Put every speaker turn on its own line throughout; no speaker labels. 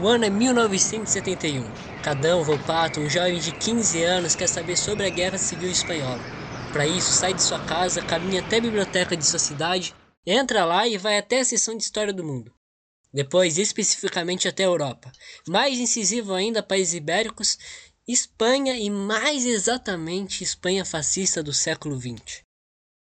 O ano é 1971. Cadão Volpato, um jovem de 15 anos, quer saber sobre a Guerra Civil Espanhola. Para isso, sai de sua casa, caminha até a biblioteca de sua cidade, entra lá e vai até a seção de História do Mundo. Depois, especificamente até a Europa. Mais incisivo ainda, países ibéricos, Espanha e mais exatamente Espanha fascista do século XX.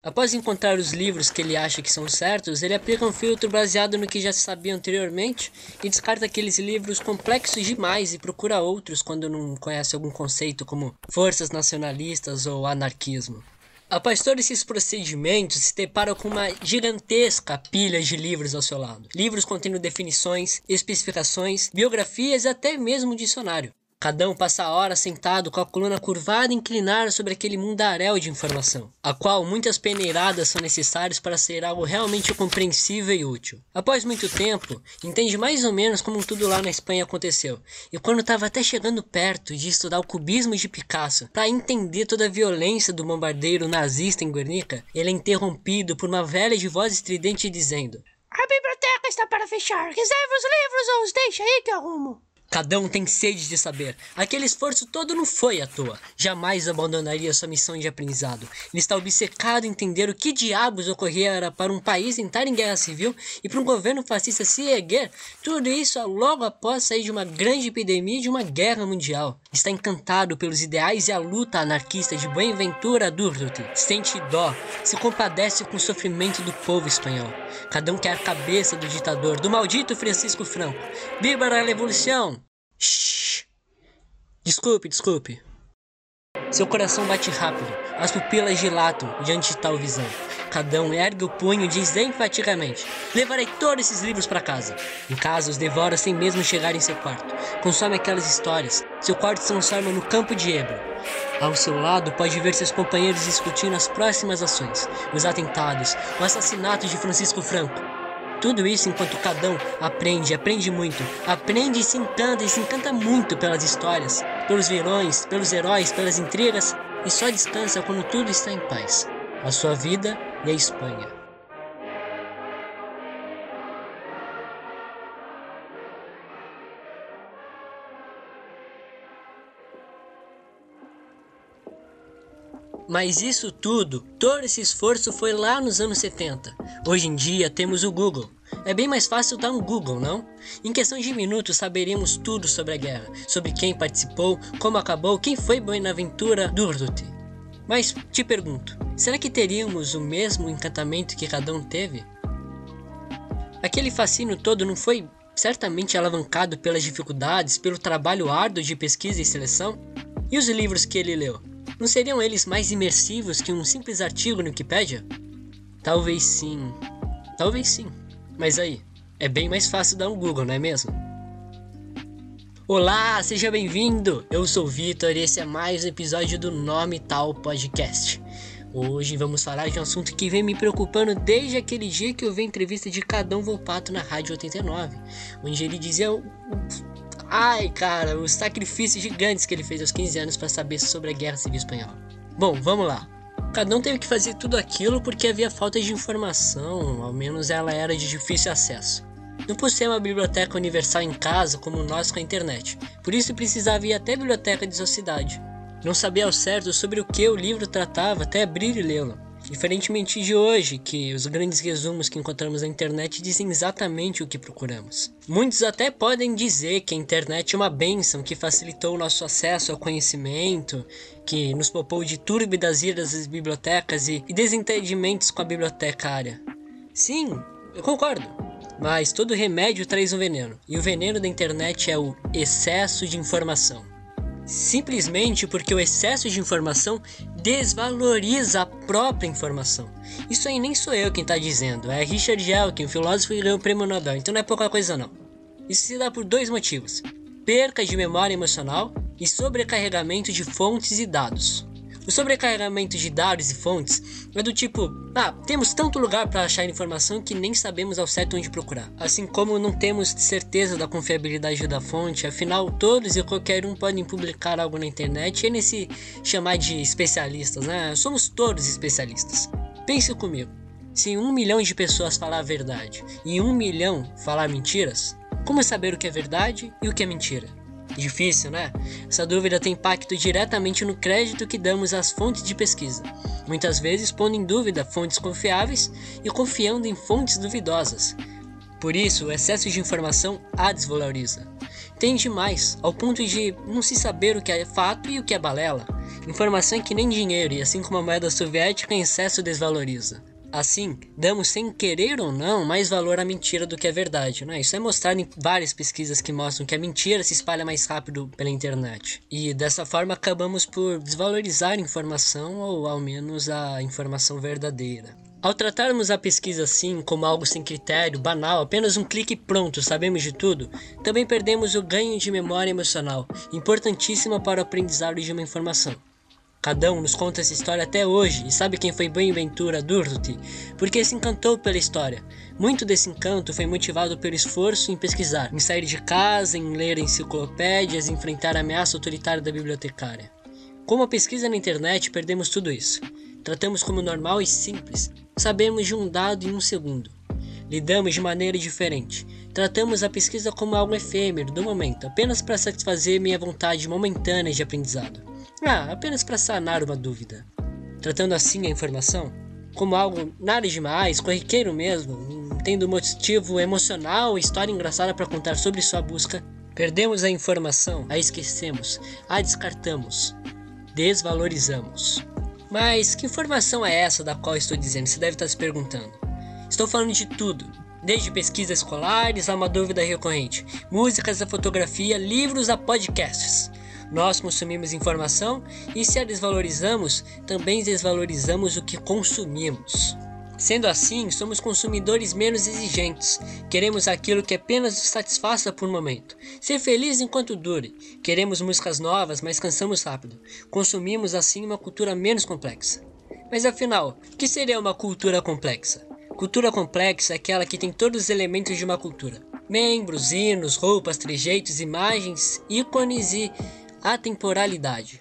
Após encontrar os livros que ele acha que são certos, ele aplica um filtro baseado no que já se sabia anteriormente e descarta aqueles livros complexos demais e procura outros quando não conhece algum conceito como forças nacionalistas ou anarquismo. Após todos esses procedimentos, se depara com uma gigantesca pilha de livros ao seu lado. Livros contendo definições, especificações, biografias e até mesmo um dicionário. Cadão passa a hora sentado com a coluna curvada e inclinada sobre aquele mundaréu de informação, a qual muitas peneiradas são necessárias para ser algo realmente compreensível e útil. Após muito tempo, entende mais ou menos como tudo lá na Espanha aconteceu, e quando estava até chegando perto de estudar o cubismo de Picasso para entender toda a violência do bombardeiro nazista em Guernica, ele é interrompido por uma velha de voz estridente dizendo:
A biblioteca está para fechar. Reserve os livros ou os deixe aí que eu arrumo.
Cada um tem sede de saber. Aquele esforço todo não foi à toa. Jamais abandonaria sua missão de aprendizado. Ele está obcecado em entender o que diabos ocorrera para um país entrar em guerra civil e para um governo fascista se erguer. Tudo isso logo após sair de uma grande epidemia e de uma guerra mundial. Está encantado pelos ideais e a luta anarquista de Buenaventura Durruti. Sente dó, se compadece com o sofrimento do povo espanhol. Cada um quer a cabeça do ditador, do maldito Francisco Franco. Viva a revolução! Shhh. Desculpe, desculpe. Seu coração bate rápido, as pupilas dilatam diante de tal visão. Cadão ergue o punho e diz enfaticamente: Levarei todos esses livros para casa. Em casa, os devora sem mesmo chegar em seu quarto. Consome aquelas histórias. Seu quarto se transforma no campo de Ebro. Ao seu lado, pode ver seus companheiros discutindo as próximas ações, os atentados, o assassinato de Francisco Franco. Tudo isso enquanto Cadão aprende, aprende muito, aprende e se encanta e se encanta muito pelas histórias, pelos vilões, pelos heróis, pelas intrigas e só descansa quando tudo está em paz. A sua vida e a Espanha. Mas isso tudo, todo esse esforço foi lá nos anos 70. Hoje em dia temos o Google. É bem mais fácil dar um Google, não? Em questão de minutos saberíamos tudo sobre a guerra, sobre quem participou, como acabou, quem foi Buenaventura Durruti. Mas te pergunto, será que teríamos o mesmo encantamento que cada um teve? Aquele fascínio todo não foi certamente alavancado pelas dificuldades, pelo trabalho árduo de pesquisa e seleção? E os livros que ele leu? Não seriam eles mais imersivos que um simples artigo no Wikipedia? Talvez sim. Talvez sim. Mas aí, é bem mais fácil dar um Google, não é mesmo? Olá, seja bem-vindo! Eu sou o Vitor e esse é mais um episódio do Nome Tal Podcast. Hoje vamos falar de um assunto que vem me preocupando desde aquele dia que eu vi a entrevista de Cadão Volpato na Rádio 89, onde ele dizia Ai, cara, os sacrifícios gigantes que ele fez aos 15 anos para saber sobre a Guerra Civil Espanhola. Bom, vamos lá. Cada um teve que fazer tudo aquilo porque havia falta de informação, ao menos ela era de difícil acesso. Não possuía uma biblioteca universal em casa como nós com a internet, por isso precisava ir até a biblioteca de sua cidade. Não sabia ao certo sobre o que o livro tratava até abrir e lê-lo. Diferentemente de hoje, que os grandes resumos que encontramos na internet dizem exatamente o que procuramos. Muitos até podem dizer que a internet é uma bênção que facilitou o nosso acesso ao conhecimento, que nos poupou de túrbidas idas das bibliotecas e, e desentendimentos com a bibliotecária. Sim, eu concordo. Mas todo remédio traz um veneno, e o veneno da internet é o excesso de informação simplesmente porque o excesso de informação desvaloriza a própria informação. Isso aí nem sou eu quem está dizendo, é Richard Elkin, filósofo que ganhou o prêmio Nobel, então não é pouca coisa não. Isso se dá por dois motivos: perca de memória emocional e sobrecarregamento de fontes e dados. O sobrecarregamento de dados e fontes é do tipo: ah, temos tanto lugar para achar informação que nem sabemos ao certo onde procurar. Assim como não temos certeza da confiabilidade da fonte, afinal, todos e qualquer um podem publicar algo na internet e nesse chamar de especialistas, né? Somos todos especialistas. Pense comigo: se um milhão de pessoas falar a verdade e um milhão falar mentiras, Como saber o que é verdade e o que é mentira? Difícil, né? Essa dúvida tem impacto diretamente no crédito que damos às fontes de pesquisa, muitas vezes pondo em dúvida fontes confiáveis e confiando em fontes duvidosas. Por isso, o excesso de informação a desvaloriza. Tem demais, ao ponto de não se saber o que é fato e o que é balela. Informação é que nem dinheiro, e assim como a moeda soviética em excesso desvaloriza. Assim, damos sem querer ou não mais valor à mentira do que à verdade. Né? Isso é mostrado em várias pesquisas que mostram que a mentira se espalha mais rápido pela internet. E dessa forma acabamos por desvalorizar a informação ou ao menos a informação verdadeira. Ao tratarmos a pesquisa assim, como algo sem critério, banal, apenas um clique pronto, sabemos de tudo, também perdemos o ganho de memória emocional, importantíssima para o aprendizado de uma informação. Cada um nos conta essa história até hoje e sabe quem foi Boaventura Durruti, porque se encantou pela história. Muito desse encanto foi motivado pelo esforço em pesquisar, em sair de casa, em ler enciclopédias, enfrentar a ameaça autoritária da bibliotecária. Com a pesquisa na internet, perdemos tudo isso. Tratamos como normal e simples. Sabemos de um dado em um segundo. Lidamos de maneira diferente. Tratamos a pesquisa como algo efêmero, do momento, apenas para satisfazer minha vontade momentânea de aprendizado. Ah, apenas para sanar uma dúvida. Tratando assim a informação como algo nada demais, corriqueiro mesmo, tendo motivo emocional e história engraçada para contar sobre sua busca, perdemos a informação, a esquecemos, a descartamos, desvalorizamos. Mas que informação é essa da qual estou dizendo? Você deve estar se perguntando. Estou falando de tudo, desde pesquisas escolares a uma dúvida recorrente, músicas a fotografia, livros a podcasts. Nós consumimos informação e se a desvalorizamos, também desvalorizamos o que consumimos. Sendo assim, somos consumidores menos exigentes. Queremos aquilo que apenas nos satisfaça por um momento. Ser feliz enquanto dure. Queremos músicas novas, mas cansamos rápido. Consumimos assim uma cultura menos complexa. Mas afinal, o que seria uma cultura complexa? Cultura complexa é aquela que tem todos os elementos de uma cultura: membros, hinos, roupas, trejeitos, imagens, ícones e a temporalidade.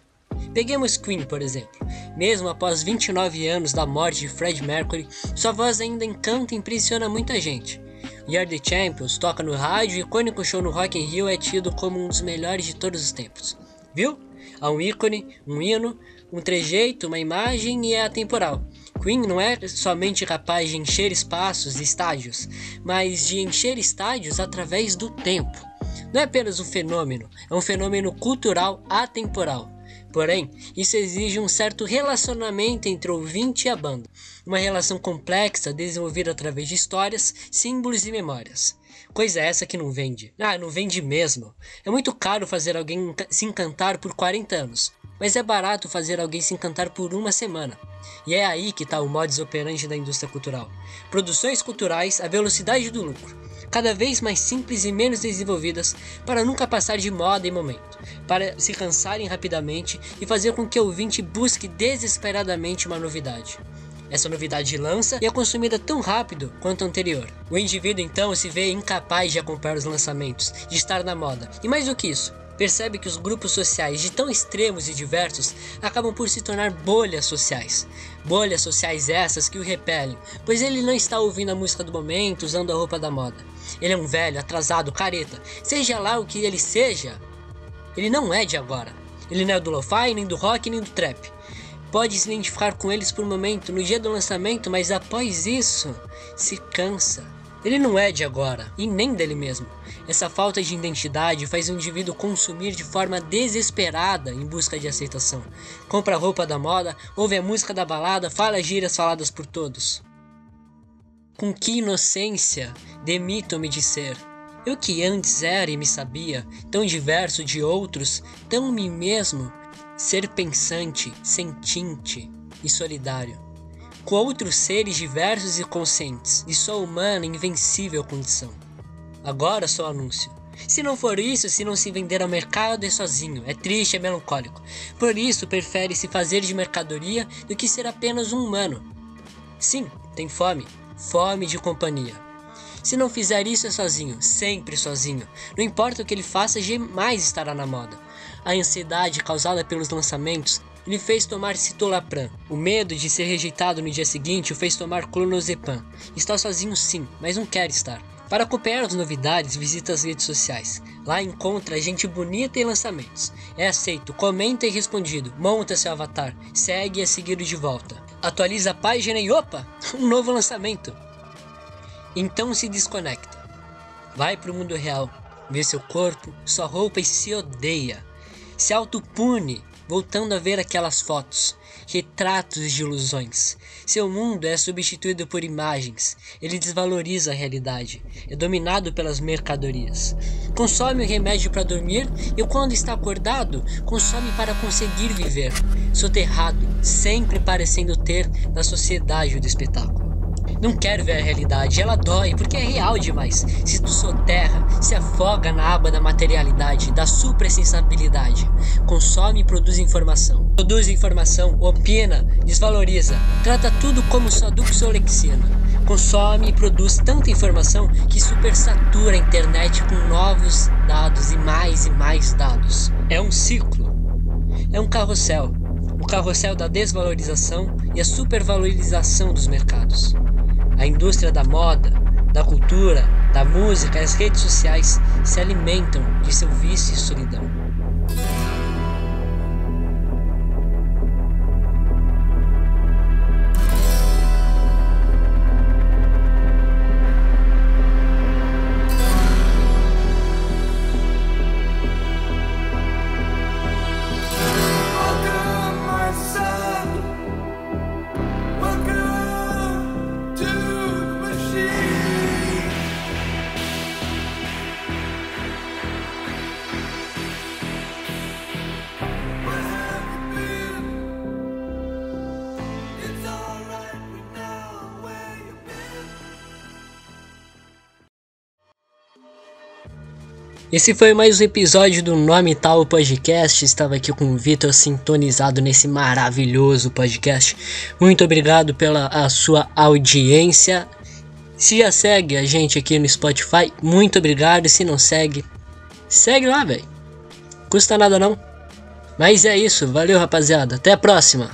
Peguemos Queen, por exemplo. Mesmo após 29 anos da morte de Fred Mercury, sua voz ainda encanta e impressiona muita gente. We The Champions toca no rádio e o icônico show no Rock in Rio é tido como um dos melhores de todos os tempos. Viu? Há um ícone, um hino, um trejeito, uma imagem e é atemporal. Queen não é somente capaz de encher espaços e estádios, mas de encher estádios através do tempo não é apenas um fenômeno, é um fenômeno cultural atemporal. Porém, isso exige um certo relacionamento entre o ouvinte e a banda, uma relação complexa desenvolvida através de histórias, símbolos e memórias. Coisa essa que não vende. Ah, não vende mesmo. É muito caro fazer alguém se encantar por 40 anos, mas é barato fazer alguém se encantar por uma semana. E é aí que está o modus operandi da indústria cultural. Produções culturais à velocidade do lucro cada vez mais simples e menos desenvolvidas para nunca passar de moda em momento, para se cansarem rapidamente e fazer com que o ouvinte busque desesperadamente uma novidade. Essa novidade lança e é consumida tão rápido quanto a anterior. O indivíduo então se vê incapaz de acompanhar os lançamentos, de estar na moda. E mais do que isso, percebe que os grupos sociais de tão extremos e diversos acabam por se tornar bolhas sociais. Bolhas sociais essas que o repelem, pois ele não está ouvindo a música do momento, usando a roupa da moda. Ele é um velho, atrasado, careta. Seja lá o que ele seja, ele não é de agora. Ele não é do lo-fi, nem do rock, nem do trap. Pode se identificar com eles por um momento no dia do lançamento, mas após isso, se cansa ele não é de agora, e nem dele mesmo. Essa falta de identidade faz o indivíduo consumir de forma desesperada em busca de aceitação. Compra a roupa da moda, ouve a música da balada, fala gírias faladas por todos. Com que inocência demito-me de ser. Eu que antes era e me sabia, tão diverso de outros, tão mim mesmo, ser pensante, sentinte e solidário com outros seres diversos e conscientes, de sua humana invencível condição. Agora só anúncio. Se não for isso, se não se vender ao mercado é sozinho, é triste, é melancólico. Por isso, prefere se fazer de mercadoria do que ser apenas um humano. Sim, tem fome, fome de companhia. Se não fizer isso é sozinho, sempre sozinho. Não importa o que ele faça, jamais estará na moda. A ansiedade causada pelos lançamentos lhe fez tomar citalopram. O medo de ser rejeitado no dia seguinte o fez tomar clonazepam. Está sozinho sim, mas não quer estar. Para acompanhar as novidades, visita as redes sociais. Lá encontra gente bonita e lançamentos. É aceito, comenta e respondido, monta seu avatar, segue e é seguido de volta. Atualiza a página e opa, um novo lançamento. Então se desconecta. Vai pro mundo real, vê seu corpo, sua roupa e se odeia. Se autopune voltando a ver aquelas fotos, retratos de ilusões. Seu mundo é substituído por imagens, ele desvaloriza a realidade, é dominado pelas mercadorias. Consome o remédio para dormir e, quando está acordado, consome para conseguir viver, soterrado, sempre parecendo ter na sociedade do espetáculo. Não quero ver a realidade, ela dói porque é real demais. Se tu soterra, se afoga na aba da materialidade, da suprasensibilidade. Consome e produz informação. Produz informação, opina, desvaloriza, trata tudo como só duxolexina. Consome e produz tanta informação que supersatura a internet com novos dados e mais e mais dados. É um ciclo. É um carrossel. O carrossel da desvalorização e a supervalorização dos mercados. A indústria da moda, da cultura, da música e as redes sociais se alimentam de seu vício e solidão. Esse foi mais um episódio do Nome Tal Podcast. Estava aqui com o Vitor sintonizado nesse maravilhoso podcast. Muito obrigado pela a sua audiência. Se já segue a gente aqui no Spotify, muito obrigado. Se não segue, segue lá, velho. Custa nada não. Mas é isso, valeu rapaziada. Até a próxima.